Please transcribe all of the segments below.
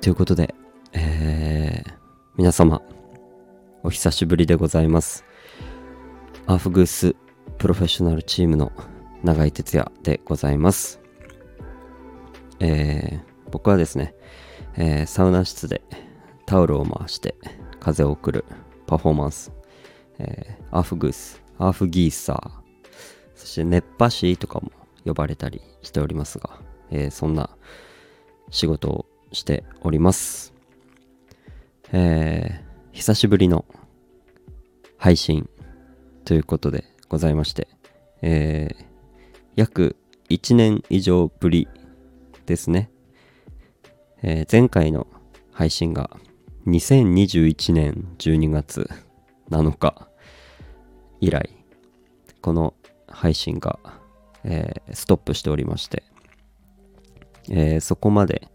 ということで、えー、皆様、お久しぶりでございます。アフグースプロフェッショナルチームの永井哲也でございます。えー、僕はですね、えー、サウナ室でタオルを回して風を送るパフォーマンス、えー、アフグース、アフギーサー、そして熱波師とかも呼ばれたりしておりますが、えー、そんな仕事をしております。えー、久しぶりの配信ということでございまして、えー、約1年以上ぶりですね。えー、前回の配信が2021年12月7日以来、この配信が、えー、ストップしておりまして、えー、そこまで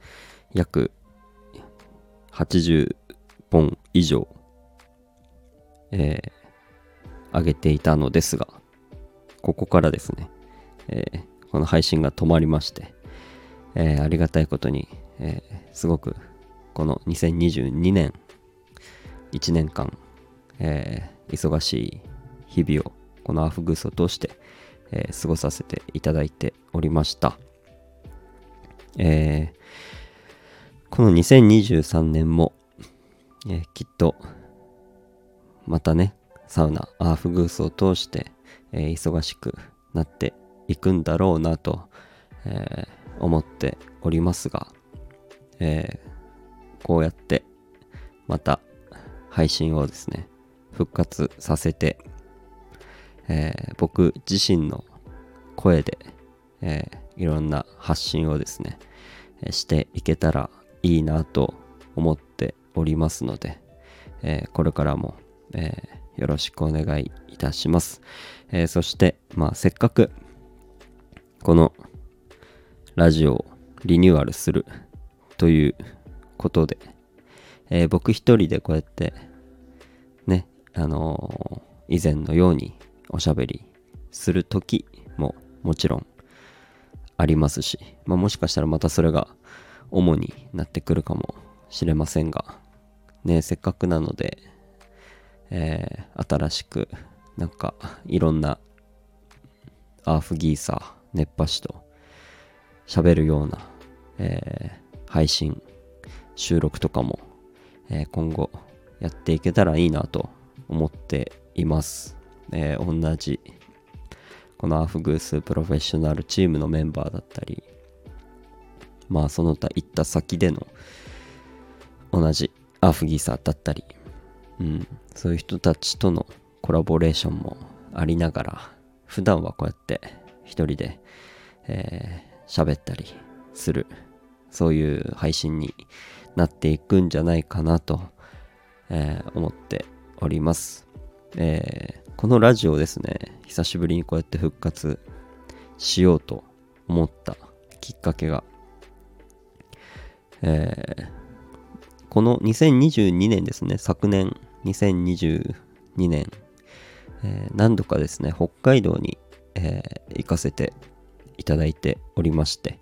約80本以上、えー、上げていたのですが、ここからですね、えー、この配信が止まりまして、えー、ありがたいことに、え、すごくこの2022年1年間、えー、忙しい日々をこのアフグースを通して、え、過ごさせていただいておりました。えー、この2023年も、え、きっとまたねサウナアーフグースを通して、えー、忙しくなっていくんだろうなと、えー、思っておりますが、えー、こうやってまた配信をですね復活させて、え、僕自身の声で、えー、いろんな発信をですね、していけたらいいなと思っておりますので、えー、これからも、えー、よろしくお願いいたします。えー、そして、まあ、せっかくこのラジオをリニューアルするということで、え僕一人でこうやってね、あの以前のようにおしゃべりする時ももちろんありますし、まあ、もしかしたらまたそれが主になってくるかもしれませんが、ね、せっかくなので、えー、新しくなんかいろんなアーフギーサー、熱波師と喋るような、えー、配信、収録とかも、えー、今後やっていけたらいいなと思っています。えー、同じこのアーフグースプロフェッショナルチームのメンバーだったり、まあその他行った先での同じアフギーサーだったり、うん、そういう人たちとのコラボレーションもありながら、普段はこうやって一人で、えー、喋ったりする、そういう配信になっていくんじゃないかなと、えー、思っております。えー、このラジオですね、久しぶりにこうやって復活しようと思ったきっかけが、えー、この2022年ですね、昨年2022年、えー、何度かですね、北海道に、えー、行かせていただいておりまして、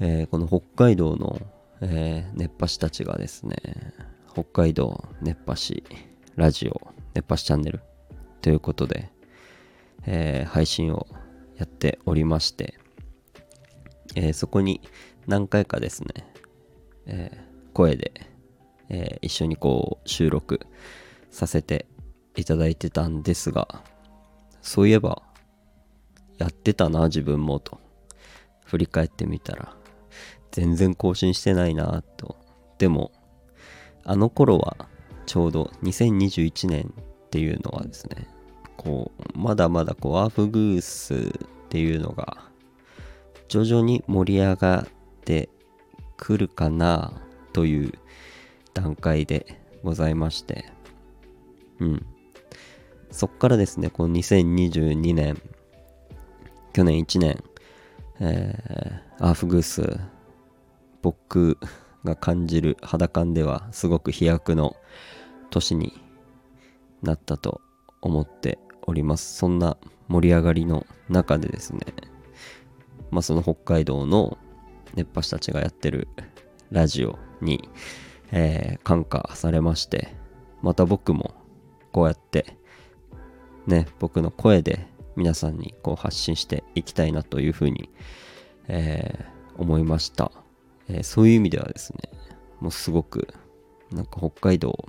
えー、この北海道の、え熱波師たちがですね、北海道熱波師ラジオ熱波師チャンネルということで、え、配信をやっておりまして、え、そこに何回かですね、えー、声で、え一緒にこう収録させていただいてたんですが、そういえばやってたな自分もと振り返ってみたら全然更新してないなと。でもあの頃はちょうど2021年っていうのはですねこうまだまだこうアーフグースっていうのが徐々に盛り上がってくるかなという段階でございましてうんそっからですねこの2022年去年1年えー、アーフグース僕が感じる肌感ではすごく飛躍の年になったと思っております。そんな盛り上がりの中でですね、まあその北海道の熱波師たちがやってるラジオに、えー感化されましてまた僕もこうやってね僕の声で皆さんにこう発信していきたいなというふうに、えー思いました、えーそういう意味ではですねもうすごくなんか北海道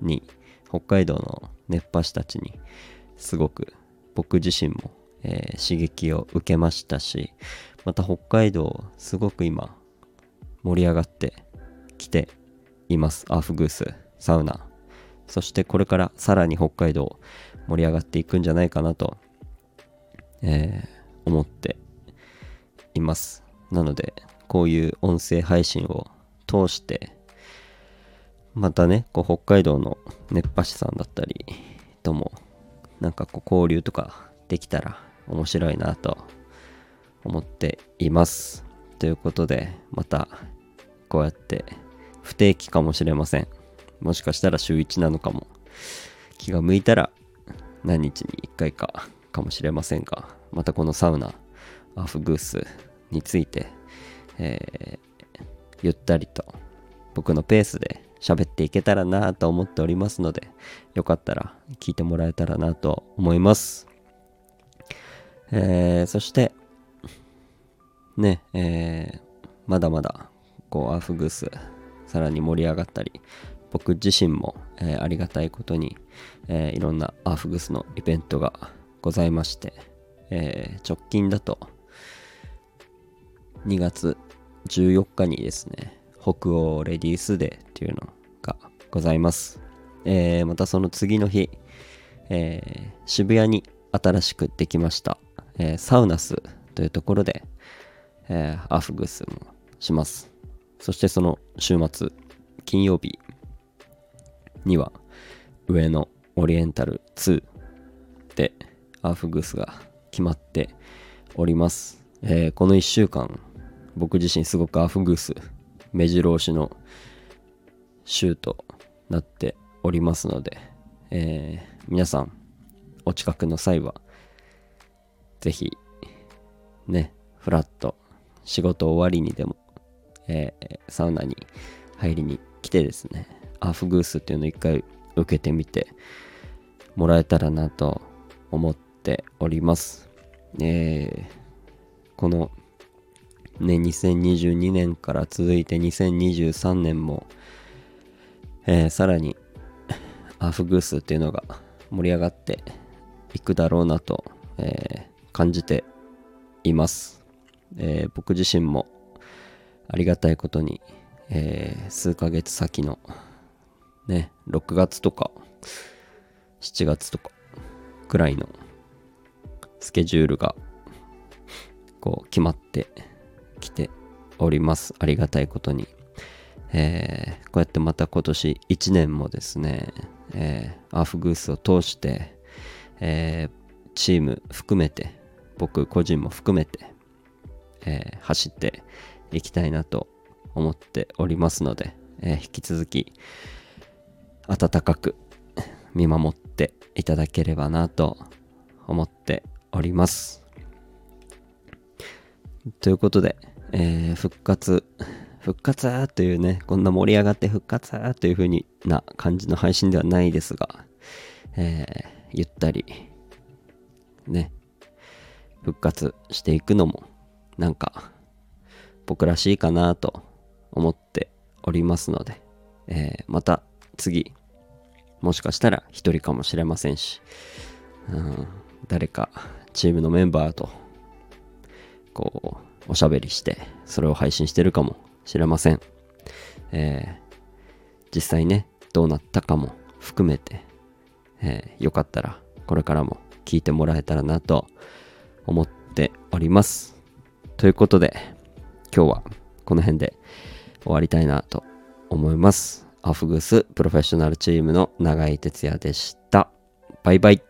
に北海道の熱波師たちにすごく僕自身も、えー刺激を受けましたしまた北海道すごく今盛り上がってきています。アーフグースサウナ。そしてこれからさらに北海道盛り上がっていくんじゃないかなと、えー思っています。なのでこういう音声配信を通してまたねこう北海道の熱波師さんだったりともなんかこう交流とかできたら面白いなと思っています。ということでまたこうやって不定期かもしれません。もしかしたら週1なのかも。気が向いたら何日に1回かかもしれませんがまたこのサウナアフグースについて、えーゆったりと僕のペースで喋っていけたらなと思っておりますのでよかったら聞いてもらえたらなと思います。えーそしてねえーまだまだこうアーフグースさらに盛り上がったり僕自身も、えーありがたいことに、えーいろんなアーフグスのイベントがございまして、えー直近だと2月14日にですね北欧レディースデーっていうのがございます、えまたその次の日、え渋谷に新しくできました、えサウナスというところで、えーアフグスもします。そしてその週末金曜日には上野オリエンタル2でアフグスが決まっております、えーこの1週間僕自身すごくアフグス目白押しの週となっておりますので、えー皆さんお近くの際はぜひねフラッと仕事終わりにでも、えーサウナに入りに来てですねアーフグースっていうのを一回受けてみてもらえたらなと思っております。えーこのね、2022年から続いて2023年も、えーさらにアーフグースっていうのが盛り上がっていくだろうなと、えー感じています、えー僕自身もありがたいことに、えー数ヶ月先のね6月とか7月とかくらいのスケジュールがこう決まってきております。ありがたいことに、えーこうやってまた今年1年もですね、えーアーフグースを通して、えーチーム含めて僕個人も含めて、えー走っていきたいなと思っておりますので、えー引き続き温かく見守っていただければなと思っております。ということで、えー復活、復活というね、こんな盛り上がって復活という風にな感じの配信ではないですが、えーゆったり、ね、復活していくのも、なんか、僕らしいかなと思っておりますので、えーまた次、もしかしたら一人かもしれませんし、うん、誰かチームのメンバーとこうおしゃべりしてそれを配信してるかもしれません、えー実際ねどうなったかも含めて、えーよかったらこれからも聞いてもらえたらなと思っております。ということで今日はこの辺で終わりたいなと思います。アフグスプロフェッショナルチームの永井哲也でした。バイバイ。